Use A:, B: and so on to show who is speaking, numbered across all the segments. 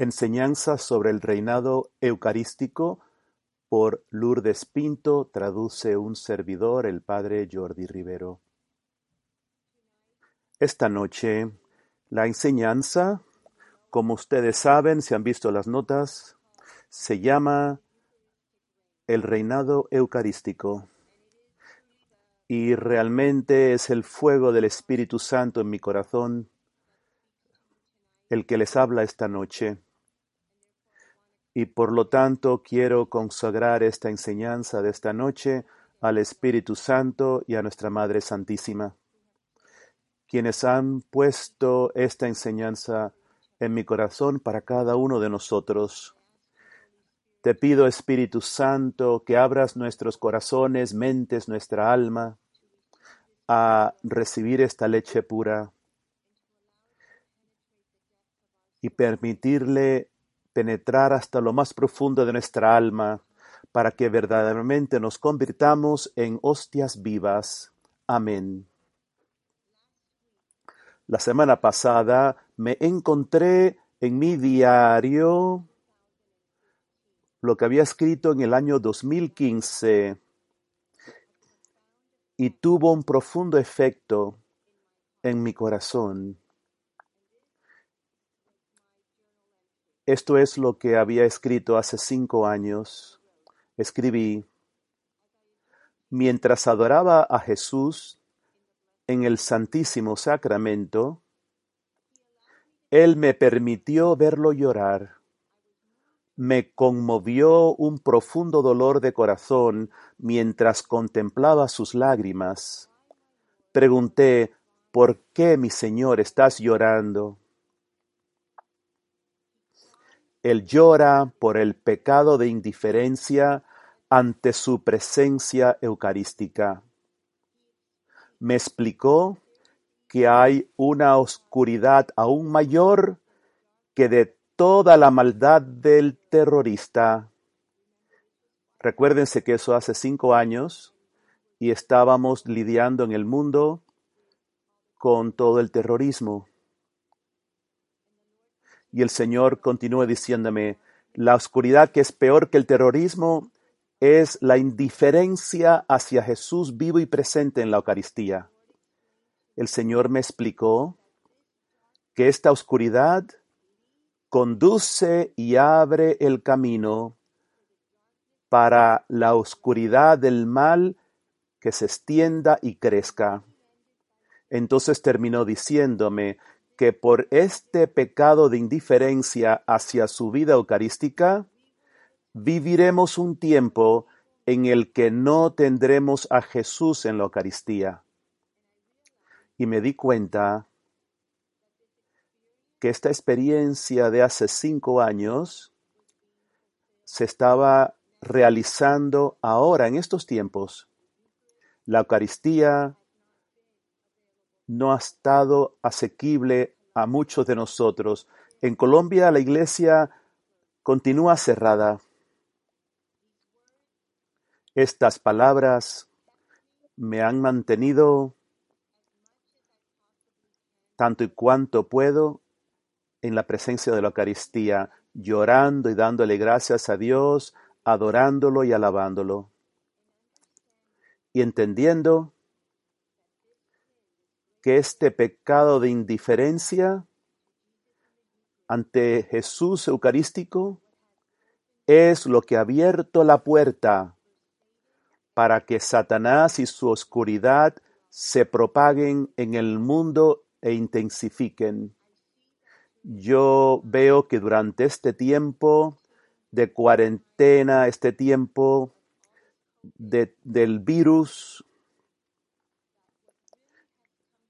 A: Enseñanza sobre el reinado eucarístico por Lourdes Pinto, traduce un servidor, el padre Jordi Rivero. Esta noche, la enseñanza, como ustedes saben, si han visto las notas, se llama el reinado eucarístico. Y realmente es el fuego del Espíritu Santo en mi corazón el que les habla esta noche. Y por lo tanto quiero consagrar esta enseñanza de esta noche al Espíritu Santo y a nuestra Madre Santísima, quienes han puesto esta enseñanza en mi corazón para cada uno de nosotros. Te pido, Espíritu Santo, que abras nuestros corazones, mentes, nuestra alma a recibir esta leche pura y permitirle penetrar hasta lo más profundo de nuestra alma para que verdaderamente nos convirtamos en hostias vivas. Amén. La semana pasada me encontré en mi diario lo que había escrito en el año 2015 y tuvo un profundo efecto en mi corazón. Esto es lo que había escrito hace cinco años. Escribí, mientras adoraba a Jesús en el Santísimo Sacramento, Él me permitió verlo llorar me conmovió un profundo dolor de corazón mientras contemplaba sus lágrimas. Pregunté, ¿por qué, mi Señor, estás llorando? Él llora por el pecado de indiferencia ante su presencia eucarística. Me explicó que hay una oscuridad aún mayor que de toda la maldad del terrorista. Recuérdense que eso hace cinco años y estábamos lidiando en el mundo con todo el terrorismo. Y el Señor continúa diciéndome, la oscuridad que es peor que el terrorismo es la indiferencia hacia Jesús vivo y presente en la Eucaristía. El Señor me explicó que esta oscuridad conduce y abre el camino para la oscuridad del mal que se extienda y crezca. Entonces terminó diciéndome que por este pecado de indiferencia hacia su vida eucarística, viviremos un tiempo en el que no tendremos a Jesús en la Eucaristía. Y me di cuenta que esta experiencia de hace cinco años se estaba realizando ahora, en estos tiempos. La Eucaristía no ha estado asequible a muchos de nosotros. En Colombia la iglesia continúa cerrada. Estas palabras me han mantenido tanto y cuanto puedo en la presencia de la Eucaristía, llorando y dándole gracias a Dios, adorándolo y alabándolo. Y entendiendo que este pecado de indiferencia ante Jesús Eucarístico es lo que ha abierto la puerta para que Satanás y su oscuridad se propaguen en el mundo e intensifiquen. Yo veo que durante este tiempo de cuarentena, este tiempo del virus,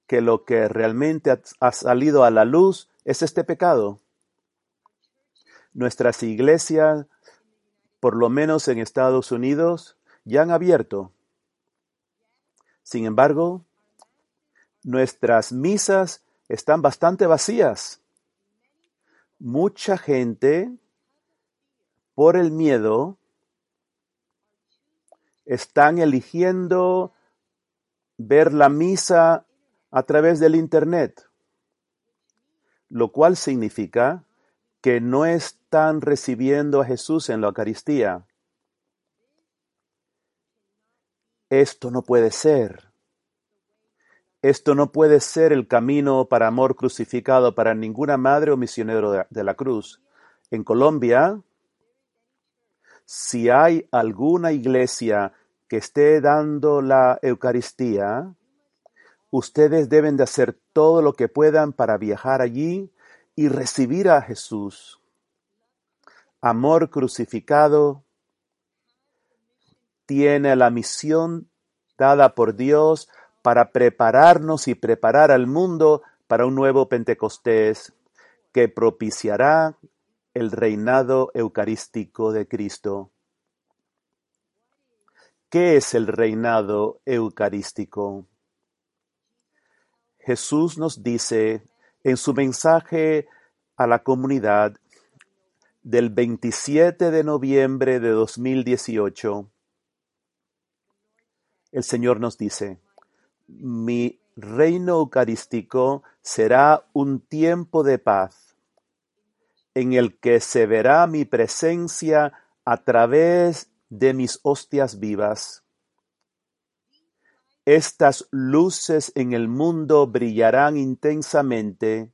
A: que lo que realmente ha, salido a la luz es este pecado. Nuestras iglesias, por lo menos en Estados Unidos, ya han abierto. Sin embargo, nuestras misas están bastante vacías mucha gente, por el miedo, están eligiendo ver la misa a través del Internet, lo cual significa que no están recibiendo a Jesús en la Eucaristía. Esto no puede ser. Esto no puede ser el camino para amor crucificado para ninguna madre o misionero de, la cruz. En Colombia, si hay alguna iglesia que esté dando la Eucaristía, ustedes deben de hacer todo lo que puedan para viajar allí y recibir a Jesús. Amor crucificado tiene la misión dada por Dios para prepararnos y preparar al mundo para un nuevo Pentecostés que propiciará el reinado eucarístico de Cristo. ¿Qué es el reinado eucarístico? Jesús nos dice en su mensaje a la comunidad del 27 de noviembre de 2018, el Señor nos dice, mi reino eucarístico será un tiempo de paz, en el que se verá mi presencia a través de mis hostias vivas. Estas luces en el mundo brillarán intensamente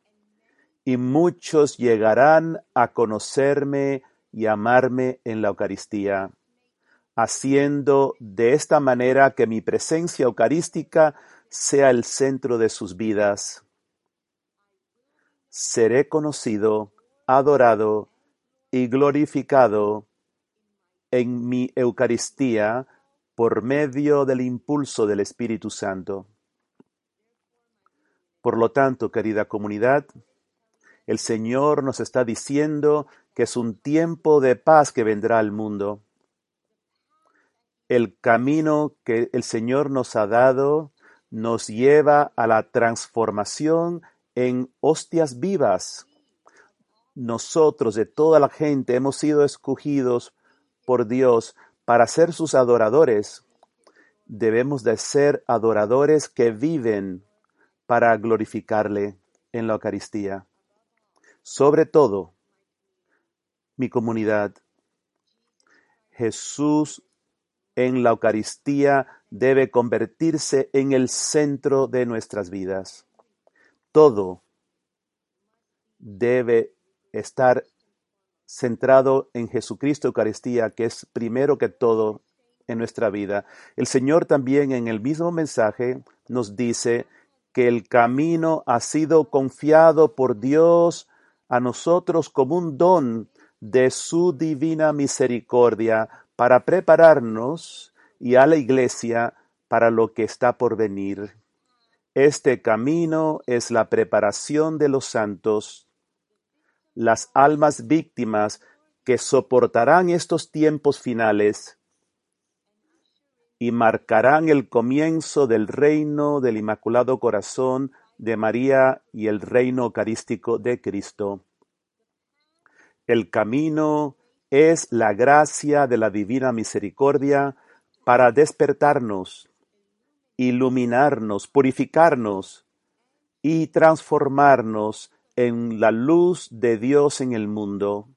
A: y muchos llegarán a conocerme y amarme en la Eucaristía haciendo de esta manera que mi presencia eucarística sea el centro de sus vidas. Seré conocido, adorado y glorificado en mi Eucaristía por medio del impulso del Espíritu Santo. Por lo tanto, querida comunidad, el Señor nos está diciendo que es un tiempo de paz que vendrá al mundo el camino que el Señor nos ha dado nos lleva a la transformación en hostias vivas. Nosotros, de toda la gente, hemos sido escogidos por Dios para ser sus adoradores. Debemos de ser adoradores que viven para glorificarle en la Eucaristía. Sobre todo, mi comunidad, Jesús en la Eucaristía debe convertirse en el centro de nuestras vidas. Todo debe estar centrado en Jesucristo Eucaristía, que es primero que todo en nuestra vida. El Señor también en el mismo mensaje nos dice que el camino ha sido confiado por Dios a nosotros como un don de su divina misericordia para prepararnos y a la iglesia para lo que está por venir. Este camino es la preparación de los santos, las almas víctimas que soportarán estos tiempos finales y marcarán el comienzo del reino del Inmaculado Corazón de María y el reino eucarístico de Cristo. El camino es la gracia de la divina misericordia para despertarnos, iluminarnos, purificarnos y transformarnos en la luz de Dios en el mundo,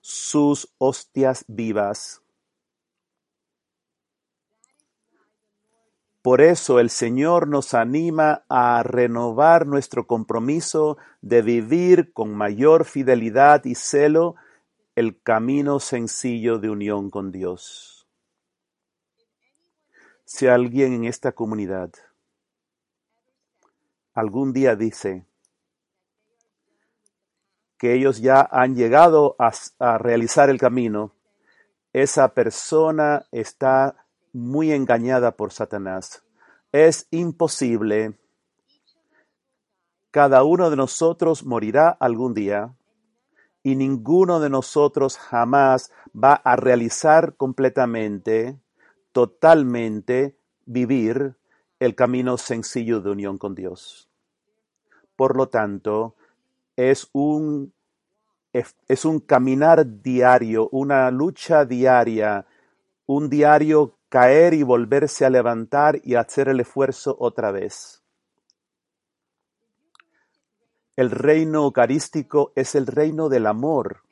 A: sus hostias vivas. Por eso el Señor nos anima a renovar nuestro compromiso de vivir con mayor fidelidad y celo el camino sencillo de unión con Dios. Si alguien en esta comunidad algún día dice que ellos ya han llegado a, realizar el camino, esa persona está muy engañada por Satanás. Es imposible. Cada uno de nosotros morirá algún día y ninguno de nosotros jamás va a realizar completamente, totalmente, vivir el camino sencillo de unión con Dios. Por lo tanto, es un, es un caminar diario, una lucha diaria, un diario caer y volverse a levantar y hacer el esfuerzo otra vez. El reino eucarístico es el reino del amor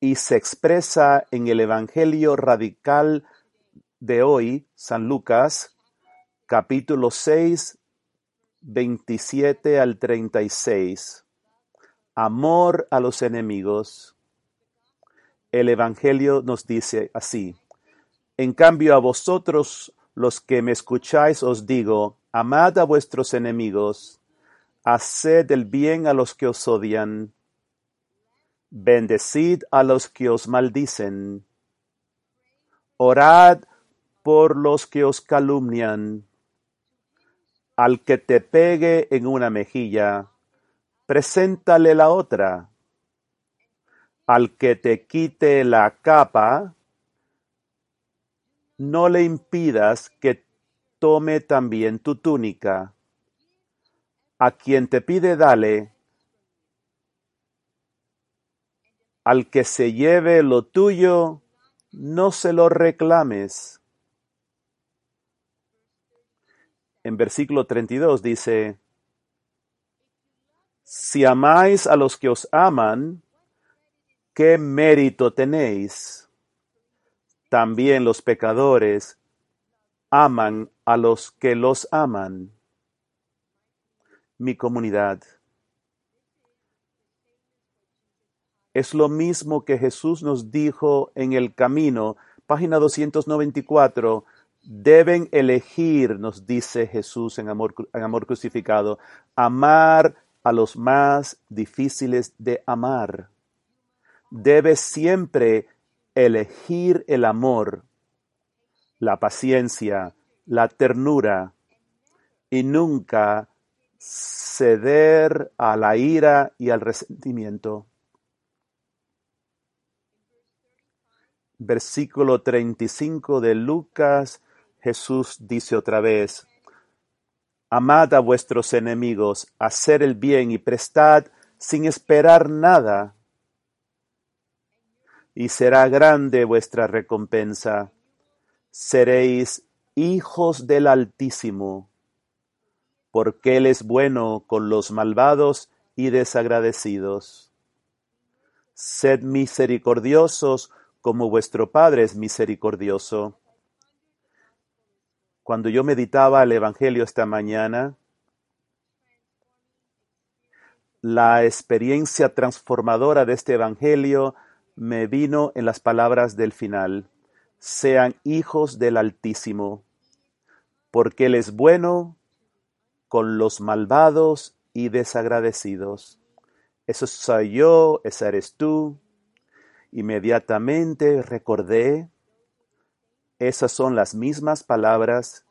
A: y se expresa en el Evangelio radical de hoy, San Lucas, capítulo 6, 27 al 36. Amor a los enemigos. El Evangelio nos dice así. En cambio a vosotros los que me escucháis os digo, amad a vuestros enemigos, haced el bien a los que os odian, bendecid a los que os maldicen, orad por los que os calumnian. Al que te pegue en una mejilla, preséntale la otra. Al que te quite la capa, no le impidas que tome también tu túnica. A quien te pide, dale. Al que se lleve lo tuyo, no se lo reclames. En versículo 32 dice, Si amáis a los que os aman, ¿qué mérito tenéis? También los pecadores aman a los que los aman. Mi comunidad. Es lo mismo que Jesús nos dijo en el camino, página 294. Deben elegir, nos dice Jesús en amor, en amor crucificado, amar a los más difíciles de amar. Debe siempre elegir el amor, la paciencia, la ternura y nunca ceder a la ira y al resentimiento. Versículo 35 de Lucas, Jesús dice otra vez, Amad a vuestros enemigos, hacer el bien y prestad sin esperar nada, y será grande vuestra recompensa. Seréis hijos del Altísimo, porque Él es bueno con los malvados y desagradecidos. Sed misericordiosos como vuestro Padre es misericordioso. Cuando yo meditaba el Evangelio esta mañana, la experiencia transformadora de este Evangelio me vino en las palabras del final, sean hijos del Altísimo, porque Él es bueno con los malvados y desagradecidos. Eso soy yo, esa eres tú. Inmediatamente recordé, esas son las mismas palabras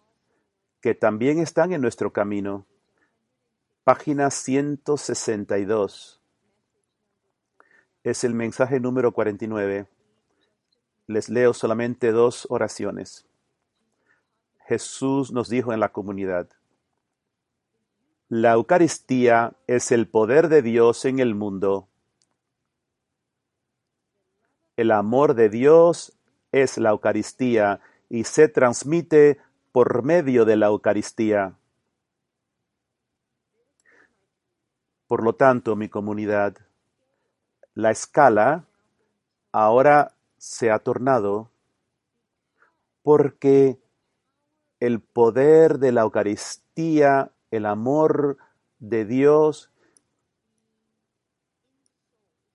A: que también están en nuestro camino. Página 162 es el mensaje número 49. Les leo solamente dos oraciones. Jesús nos dijo en la comunidad, la Eucaristía es el poder de Dios en el mundo. El amor de Dios es la Eucaristía y se transmite por medio de la Eucaristía. Por lo tanto, mi comunidad, la escala ahora se ha tornado porque el poder de la Eucaristía, el amor de Dios,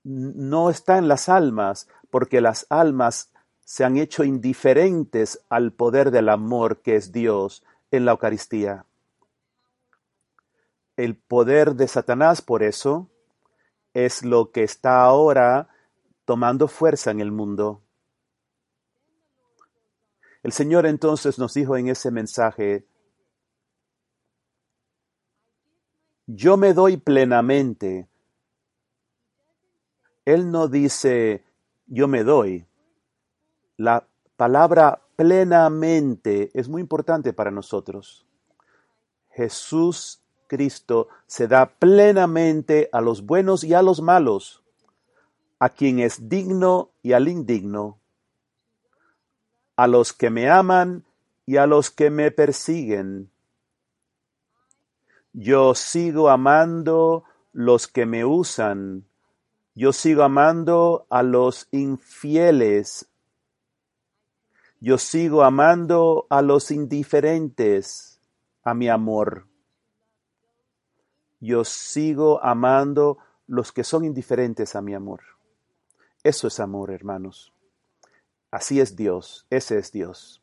A: no está en las almas, porque las almas se han hecho indiferentes al poder del amor que es Dios en la Eucaristía. El poder de Satanás, por eso, es lo que está ahora tomando fuerza en el mundo. El Señor entonces nos dijo en ese mensaje, yo me doy plenamente. Él no dice, yo me doy. La palabra plenamente es muy importante para nosotros. Jesús Cristo se da plenamente a los buenos y a los malos, a quien es digno y al indigno, a los que me aman y a los que me persiguen. Yo sigo amando los que me usan. Yo sigo amando a los infieles. Yo sigo amando a los indiferentes a mi amor. Yo sigo amando los que son indiferentes a mi amor. Eso es amor, hermanos. Así es Dios, ese es Dios.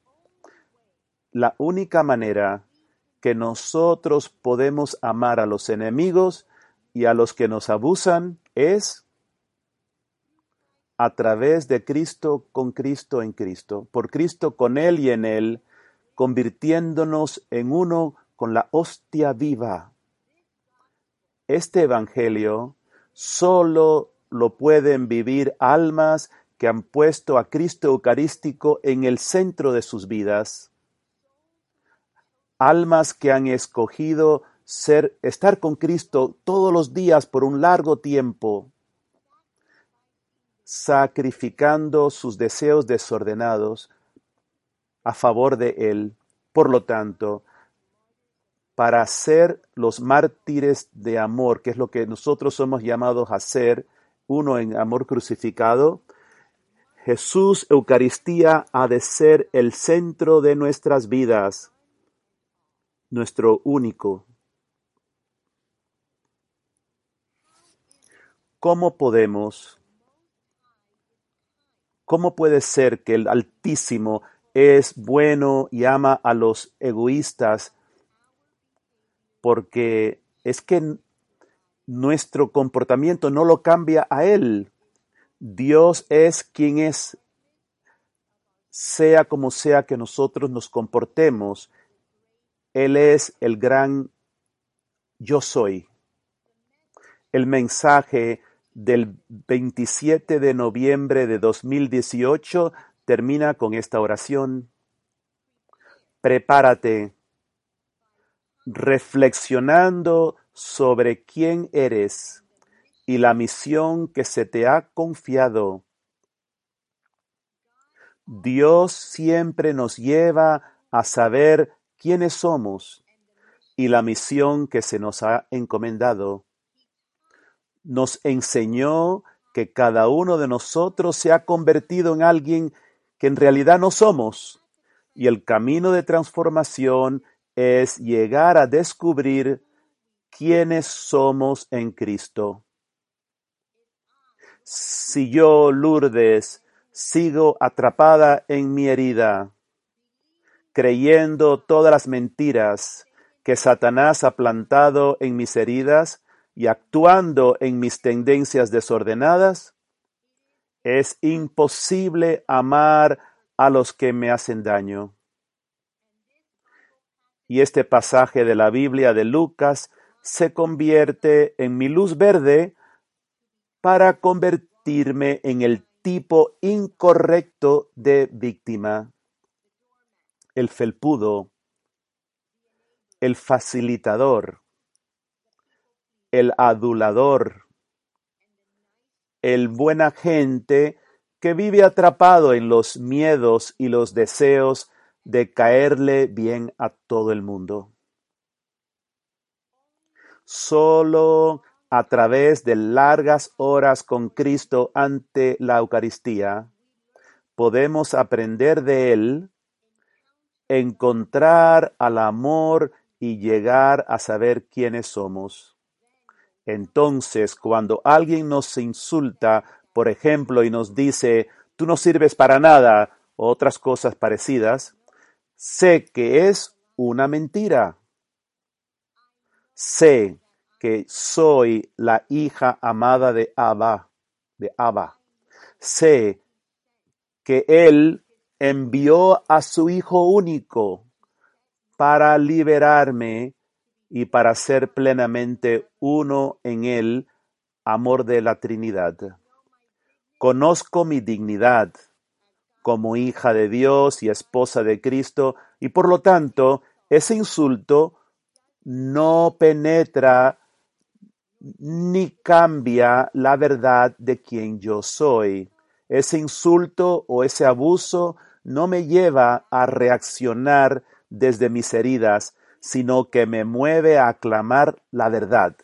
A: La única manera que nosotros podemos amar a los enemigos y a los que nos abusan es a través de Cristo, con Cristo, en Cristo, por Cristo, con Él y en Él, convirtiéndonos en uno con la hostia viva. Este Evangelio solo lo pueden vivir almas que han puesto a Cristo Eucarístico en el centro de sus vidas, almas que han escogido ser, estar con Cristo todos los días por un largo tiempo, sacrificando sus deseos desordenados a favor de Él. Por lo tanto, para ser los mártires de amor, que es lo que nosotros somos llamados a ser, uno en amor crucificado, Jesús Eucaristía ha de ser el centro de nuestras vidas, nuestro único. ¿Cómo podemos ¿Cómo puede ser que el Altísimo es bueno y ama a los egoístas? Porque es que nuestro comportamiento no lo cambia a Él. Dios es quien es, sea como sea que nosotros nos comportemos. Él es el gran yo soy. El mensaje del 27 de noviembre de 2018 termina con esta oración. Prepárate, reflexionando sobre quién eres y la misión que se te ha confiado. Dios siempre nos lleva a saber quiénes somos y la misión que se nos ha encomendado nos enseñó que cada uno de nosotros se ha convertido en alguien que en realidad no somos. Y el camino de transformación es llegar a descubrir quiénes somos en Cristo. Si yo, Lourdes, sigo atrapada en mi herida, creyendo todas las mentiras que Satanás ha plantado en mis heridas, y actuando en mis tendencias desordenadas, es imposible amar a los que me hacen daño. Y este pasaje de la Biblia de Lucas se convierte en mi luz verde para convertirme en el tipo incorrecto de víctima, el felpudo, el facilitador, el adulador, el buena gente que vive atrapado en los miedos y los deseos de caerle bien a todo el mundo. Solo a través de largas horas con Cristo ante la Eucaristía podemos aprender de Él, encontrar al amor y llegar a saber quiénes somos. Entonces, cuando alguien nos insulta, por ejemplo, y nos dice, tú no sirves para nada, o otras cosas parecidas, sé que es una mentira. Sé que soy la hija amada de Abba, de. Sé que Él envió a su Hijo único para liberarme y para ser plenamente uno en el amor de la Trinidad. Conozco mi dignidad como hija de Dios y esposa de Cristo y por lo tanto ese insulto no penetra ni cambia la verdad de quien yo soy. Ese insulto o ese abuso no me lleva a reaccionar desde mis heridas, sino que me mueve a aclamar la verdad.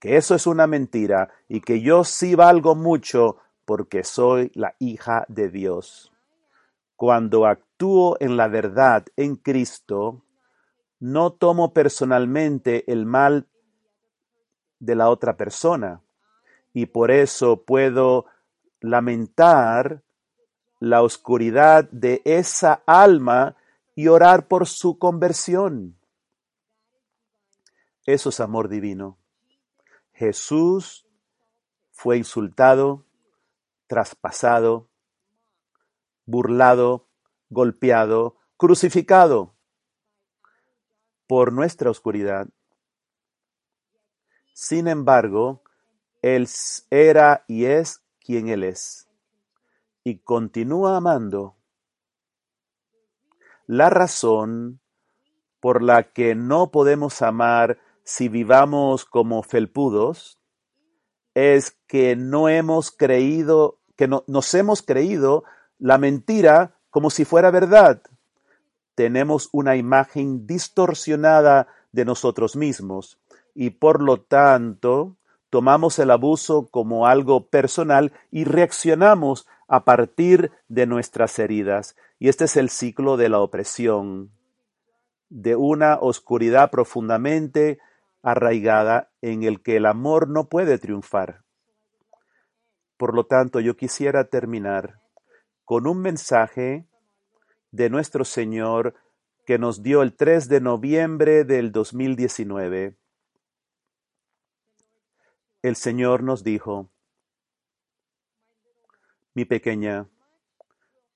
A: que eso es una mentira y que yo sí valgo mucho porque soy la hija de Dios. Cuando actúo en la verdad en Cristo, no tomo personalmente el mal de la otra persona y por eso puedo lamentar la oscuridad de esa alma y orar por su conversión. Eso es amor divino. Jesús fue insultado, traspasado, burlado, golpeado, crucificado por nuestra oscuridad. Sin embargo, Él era y es quien Él es, y continúa amando. La razón por la que no podemos amar si vivamos como felpudos es que no hemos creído, que no, nos hemos creído la mentira como si fuera verdad. Tenemos una imagen distorsionada de nosotros mismos y por lo tanto tomamos el abuso como algo personal y reaccionamos a partir de nuestras heridas. Y este es el ciclo de la opresión, de una oscuridad profundamente arraigada en el que el amor no puede triunfar. Por lo tanto, yo quisiera terminar con un mensaje de nuestro Señor que nos dio el 3 de noviembre del 2019. El Señor nos dijo, mi pequeña,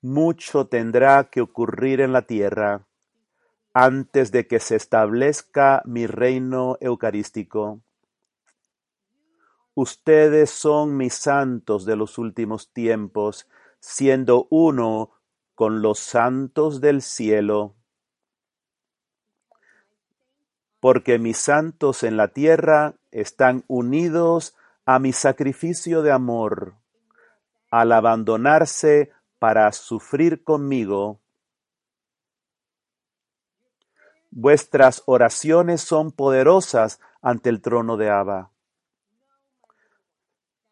A: mucho tendrá que ocurrir en la tierra antes de que se establezca mi reino eucarístico. Ustedes son mis santos de los últimos tiempos, siendo uno con los santos del cielo. Porque mis santos en la tierra están unidos a mi sacrificio de amor, al abandonarse para sufrir conmigo Vuestras oraciones son poderosas ante el trono de Abba.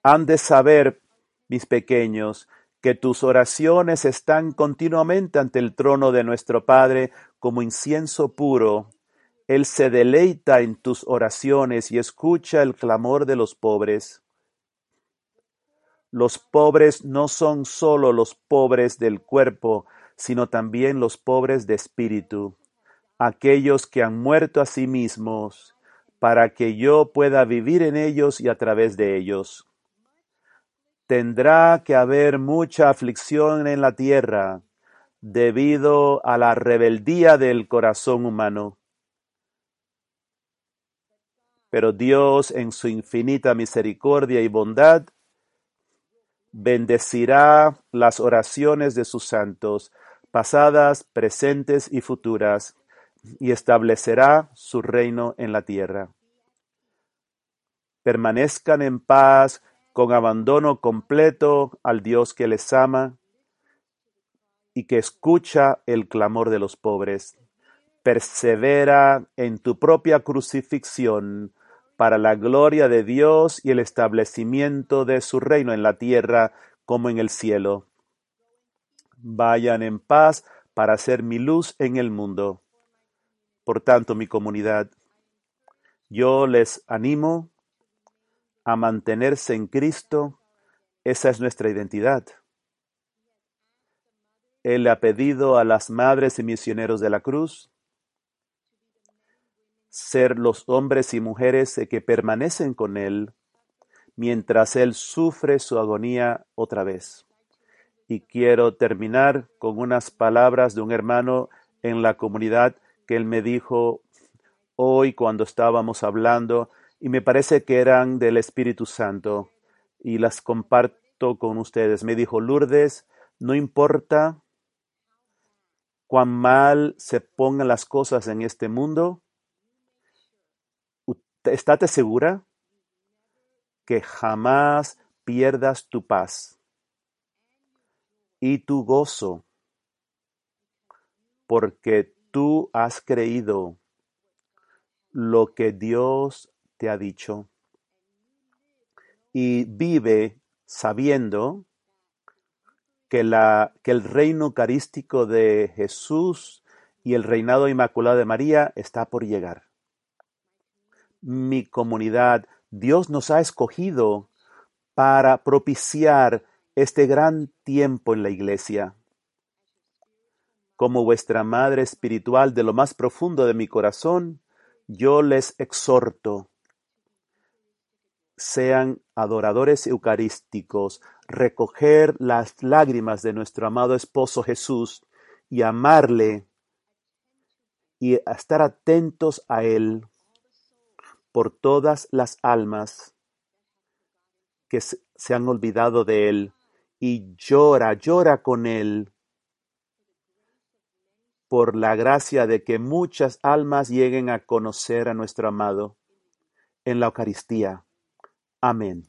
A: Han de saber, mis pequeños, que tus oraciones están continuamente ante el trono de nuestro Padre como incienso puro. Él se deleita en tus oraciones y escucha el clamor de los pobres. Los pobres no son sólo los pobres del cuerpo, sino también los pobres de espíritu aquellos que han muerto a sí mismos, para que yo pueda vivir en ellos y a través de ellos. Tendrá que haber mucha aflicción en la tierra debido a la rebeldía del corazón humano. Pero Dios, en su infinita misericordia y bondad, bendecirá las oraciones de sus santos, pasadas, presentes y futuras, y establecerá su reino en la tierra. Permanezcan en paz con abandono completo al Dios que les ama y que escucha el clamor de los pobres. Persevera en tu propia crucifixión para la gloria de Dios y el establecimiento de su reino en la tierra como en el cielo. Vayan en paz para ser mi luz en el mundo. Por tanto, mi comunidad, yo les animo a mantenerse en Cristo. Esa es nuestra identidad. Él ha pedido a las madres y misioneros de la cruz ser los hombres y mujeres que permanecen con Él mientras Él sufre su agonía otra vez. Y quiero terminar con unas palabras de un hermano en la comunidad que él me dijo hoy cuando estábamos hablando y me parece que eran del Espíritu Santo y las comparto con ustedes. Me dijo, Lourdes, no importa cuán mal se pongan las cosas en este mundo, estate segura que jamás pierdas tu paz y tu gozo, porque tú has creído lo que Dios te ha dicho. y vive sabiendo que, la, que el reino eucarístico de Jesús y el reinado inmaculado de María está por llegar. Mi comunidad, Dios nos ha escogido para propiciar este gran tiempo en la iglesia. Como vuestra madre espiritual de lo más profundo de mi corazón, yo les exhorto, sean adoradores eucarísticos, recoger las lágrimas de nuestro amado esposo Jesús y amarle y estar atentos a Él por todas las almas que se han olvidado de Él y llora, llora con Él por la gracia de que muchas almas lleguen a conocer a nuestro amado en la Eucaristía. Amén.